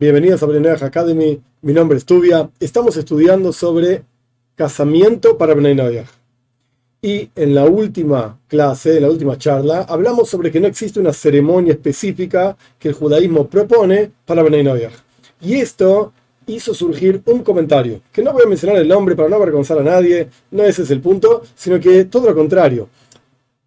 Bienvenidos a Brenner Academy, mi nombre es Tubia. Estamos estudiando sobre casamiento para Bnei Y en la última clase, en la última charla, hablamos sobre que no existe una ceremonia específica que el judaísmo propone para Bnei Y esto hizo surgir un comentario, que no voy a mencionar el nombre para no avergonzar a nadie, no ese es el punto, sino que todo lo contrario.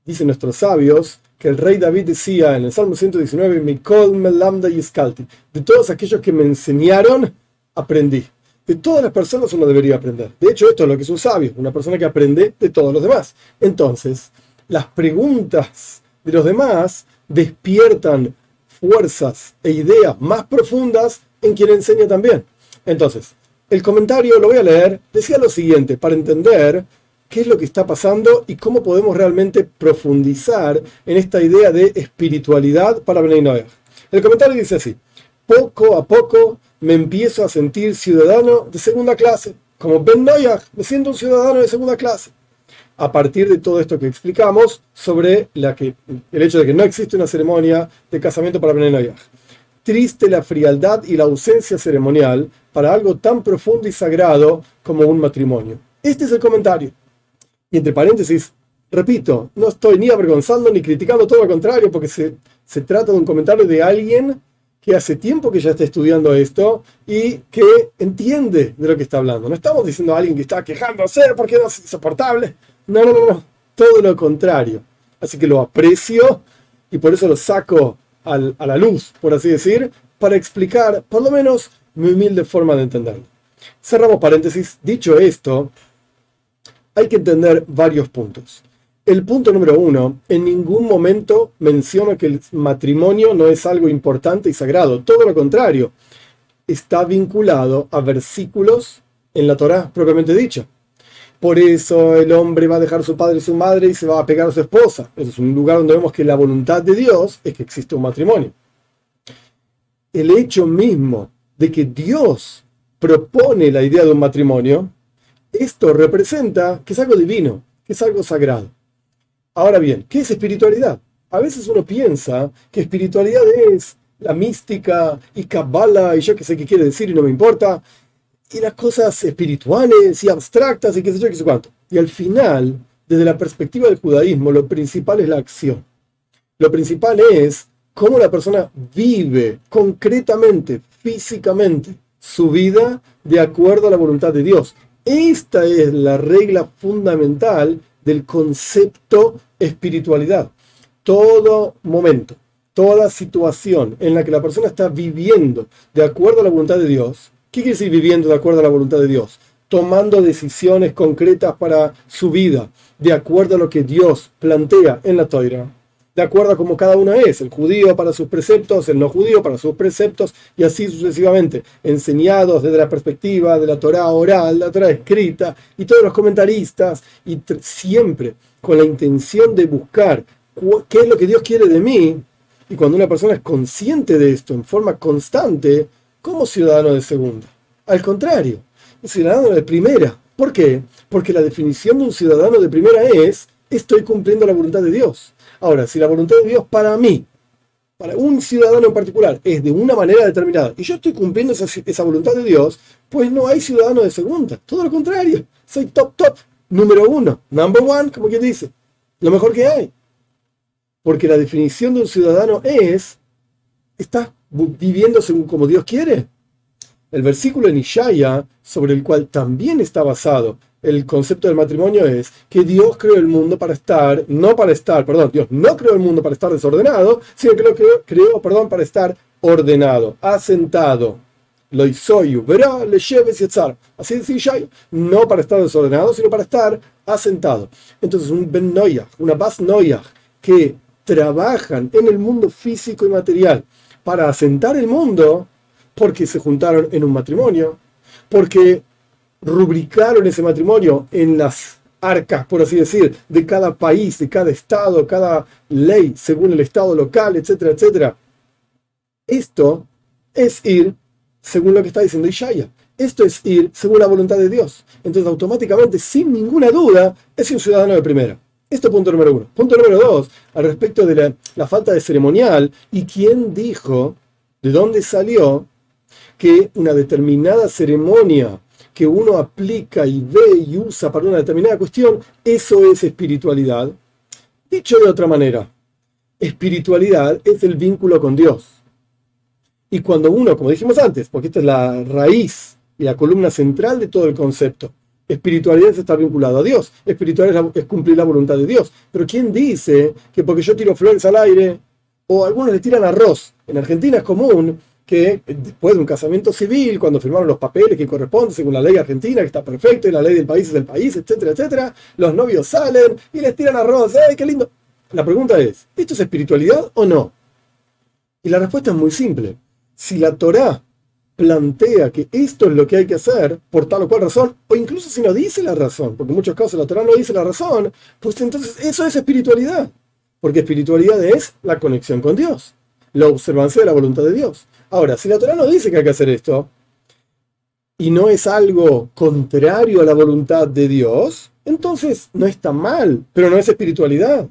Dicen nuestros sabios que el rey David decía en el Salmo 119, Mikol Melamda Yiskalti, de todos aquellos que me enseñaron, aprendí. De todas las personas uno debería aprender. De hecho, esto es lo que es un sabio, una persona que aprende de todos los demás. Entonces, las preguntas de los demás despiertan fuerzas e ideas más profundas en quien enseña también. Entonces, el comentario lo voy a leer, decía lo siguiente, para entender qué es lo que está pasando y cómo podemos realmente profundizar en esta idea de espiritualidad para Bnei El comentario dice así, poco a poco me empiezo a sentir ciudadano de segunda clase. Como Ben me siento un ciudadano de segunda clase. A partir de todo esto que explicamos sobre el hecho de que no existe una ceremonia de casamiento para Ben Triste la frialdad y la ausencia ceremonial para algo tan profundo y sagrado como un matrimonio. Este es el comentario. Y entre paréntesis, repito, no estoy ni avergonzando ni criticando, todo lo contrario, porque se, se trata de un comentario de alguien que hace tiempo que ya está estudiando esto y que entiende de lo que está hablando. No estamos diciendo a alguien que está quejándose porque no es insoportable. No, no, no, no. Todo lo contrario. Así que lo aprecio y por eso lo saco a la luz, por así decir, para explicar por lo menos mi humilde forma de entenderlo. Cerramos paréntesis. Dicho esto, hay que entender varios puntos. El punto número uno, en ningún momento menciona que el matrimonio no es algo importante y sagrado. Todo lo contrario, está vinculado a versículos en la Torá propiamente dicha. Por eso el hombre va a dejar a su padre y su madre y se va a pegar a su esposa. Ese es un lugar donde vemos que la voluntad de Dios es que existe un matrimonio. El hecho mismo de que Dios propone la idea de un matrimonio esto representa que es algo divino, que es algo sagrado. Ahora bien, ¿qué es espiritualidad? A veces uno piensa que espiritualidad es la mística y cabala y yo qué sé qué quiere decir y no me importa, y las cosas espirituales y abstractas y qué sé yo qué sé cuánto. Y al final, desde la perspectiva del judaísmo, lo principal es la acción. Lo principal es cómo la persona vive concretamente, físicamente, su vida de acuerdo a la voluntad de Dios. Esta es la regla fundamental del concepto espiritualidad. Todo momento, toda situación en la que la persona está viviendo de acuerdo a la voluntad de Dios, ¿qué quiere decir viviendo de acuerdo a la voluntad de Dios? Tomando decisiones concretas para su vida, de acuerdo a lo que Dios plantea en la Toira de acuerdo como cada uno es, el judío para sus preceptos, el no judío para sus preceptos, y así sucesivamente, enseñados desde la perspectiva de la Torah oral, la Torah escrita, y todos los comentaristas, y siempre con la intención de buscar qué es lo que Dios quiere de mí, y cuando una persona es consciente de esto en forma constante, como ciudadano de segunda. Al contrario, ciudadano de primera. ¿Por qué? Porque la definición de un ciudadano de primera es, estoy cumpliendo la voluntad de Dios Ahora, si la voluntad de Dios para mí, para un ciudadano en particular, es de una manera determinada y yo estoy cumpliendo esa, voluntad de Dios, pues no hay ciudadano de segunda. Todo lo contrario. Soy top, top, número uno, number one, como quien dice. Lo mejor que hay. Porque la definición de un ciudadano es, está viviendo según como Dios quiere. El versículo en Ishaya, sobre el cual también está basado el concepto del matrimonio es que Dios creó el mundo para estar, no para estar, perdón, Dios no creó el mundo para estar desordenado, sino que lo creó, creó perdón, para estar ordenado, asentado. Lo verá, le lleves y Así dice no para estar desordenado, sino para estar asentado. Entonces, un Ben Noyah, una Bas Noyah, que trabajan en el mundo físico y material para asentar el mundo, porque se juntaron en un matrimonio, porque rubricaron ese matrimonio en las arcas, por así decir, de cada país, de cada estado, cada ley, según el estado local, etcétera, etcétera. Esto es ir según lo que está diciendo Ishaya. Esto es ir según la voluntad de Dios. Entonces, automáticamente, sin ninguna duda, es un ciudadano de primera. Esto es punto número uno. Punto número dos, al respecto de la, la falta de ceremonial y quién dijo, de dónde salió que una determinada ceremonia que uno aplica y ve y usa para una determinada cuestión, eso es espiritualidad. Dicho de otra manera, espiritualidad es el vínculo con Dios. Y cuando uno, como dijimos antes, porque esta es la raíz y la columna central de todo el concepto, espiritualidad es estar vinculado a Dios, espiritualidad es, cumplir la voluntad de Dios. Pero ¿quién dice que porque yo tiro flores al aire, o algunos le tiran arroz, en Argentina es común que después de un casamiento civil, cuando firmaron los papeles que corresponden según la ley argentina, que está perfecto, y la ley del país es del país, etcétera, etcétera, los novios salen y les tiran arroz, ¡ay, qué lindo! La pregunta es, ¿esto es espiritualidad o no? Y la respuesta es muy simple. Si la Torá plantea que esto es lo que hay que hacer por tal o cual razón, o incluso si no dice la razón, porque en muchos casos la Torah no dice la razón, pues entonces eso es espiritualidad, porque espiritualidad es la conexión con Dios, la observancia de la voluntad de Dios. Ahora, si la Torah no dice que hay que hacer esto, y no es algo contrario a la voluntad de Dios, entonces no está mal, pero no es espiritualidad.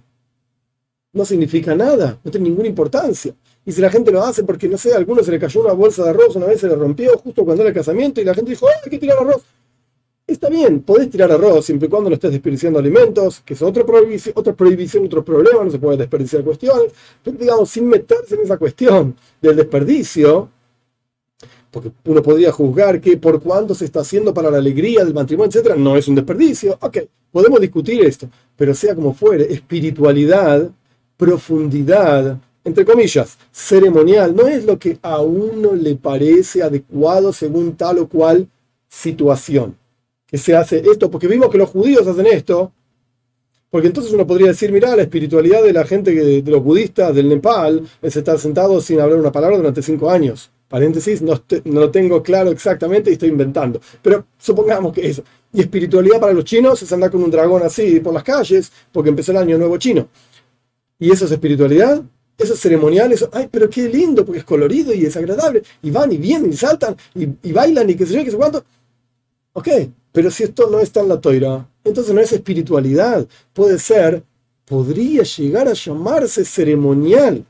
No significa nada, no tiene ninguna importancia. Y si la gente lo hace porque, no sé, a alguno se le cayó una bolsa de arroz, una vez se le rompió justo cuando era el casamiento y la gente dijo, hay que tirar arroz. Está bien, podés tirar arroz siempre y cuando no estés desperdiciando alimentos, que es otra prohibición, otra prohibición, otro problema, no se puede desperdiciar cuestiones, pero digamos, sin meterse en esa cuestión del desperdicio, porque uno podría juzgar que por cuánto se está haciendo para la alegría del matrimonio, etcétera, no es un desperdicio. Ok, podemos discutir esto, pero sea como fuere, espiritualidad, profundidad, entre comillas, ceremonial, no es lo que a uno le parece adecuado según tal o cual situación. Que se hace esto, porque vimos que los judíos hacen esto, porque entonces uno podría decir, mira, la espiritualidad de la gente, de los budistas del Nepal, es estar sentado sin hablar una palabra durante cinco años. Paréntesis, no, no lo tengo claro exactamente y estoy inventando. Pero supongamos que eso. Y espiritualidad para los chinos es andar con un dragón así por las calles, porque empezó el año nuevo chino. ¿Y eso es espiritualidad? esos ceremoniales, ay, pero qué lindo, porque es colorido y es agradable, y van y vienen y saltan y, bailan y qué sé yo, qué sé cuánto. Ok, pero si esto no está en la toira, entonces no es espiritualidad, puede ser, podría llegar a llamarse ceremonial,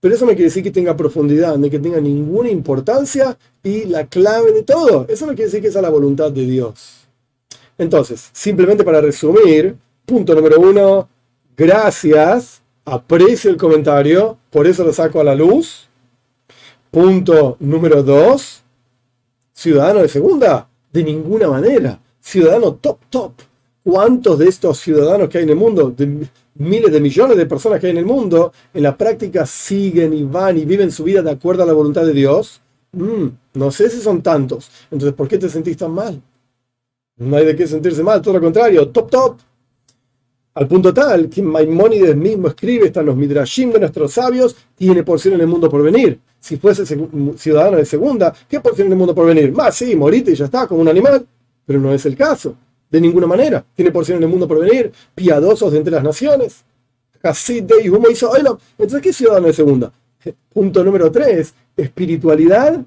pero eso no quiere decir que tenga profundidad, ni que tenga ninguna importancia y la clave de todo, eso no quiere decir que sea la voluntad de Dios. Entonces, simplemente para resumir, punto número uno, gracias aprecio el comentario, por eso lo saco a la luz. Punto número dos, ciudadano de segunda, de ninguna manera. Ciudadano top, top. ¿Cuántos de estos ciudadanos que hay en el mundo, de miles de millones de personas que hay en el mundo, en la práctica siguen y van y viven su vida de acuerdo a la voluntad de Dios? Mm, no sé si son tantos. Entonces, ¿por qué te sentís tan mal? No hay de qué sentirse mal, todo lo contrario, top, top. Al punto tal que Maimónides mismo escribe, están los midrashim de nuestros sabios, tiene porción en el mundo por venir. Si fuese ciudadano de segunda, ¿qué porción en el mundo por venir? Más, sí, morite y ya está, como un animal. Pero no es el caso, de ninguna manera. Tiene porción en el mundo por venir, piadosos de entre las naciones. Entonces, ¿qué ciudadano de segunda? Punto número tres, espiritualidad,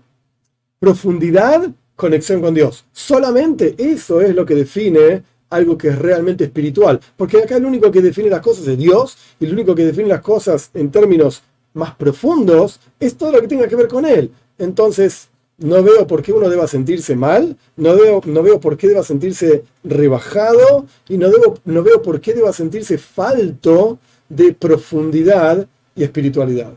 profundidad, conexión con Dios. Solamente eso es lo que define algo que es realmente espiritual. Porque acá el único que define las cosas es Dios y el único que define las cosas en términos más profundos es todo lo que tenga que ver con Él. Entonces, no veo por qué uno deba sentirse mal, no veo, no veo por qué deba sentirse rebajado y no, debo, no veo por qué deba sentirse falto de profundidad y espiritualidad.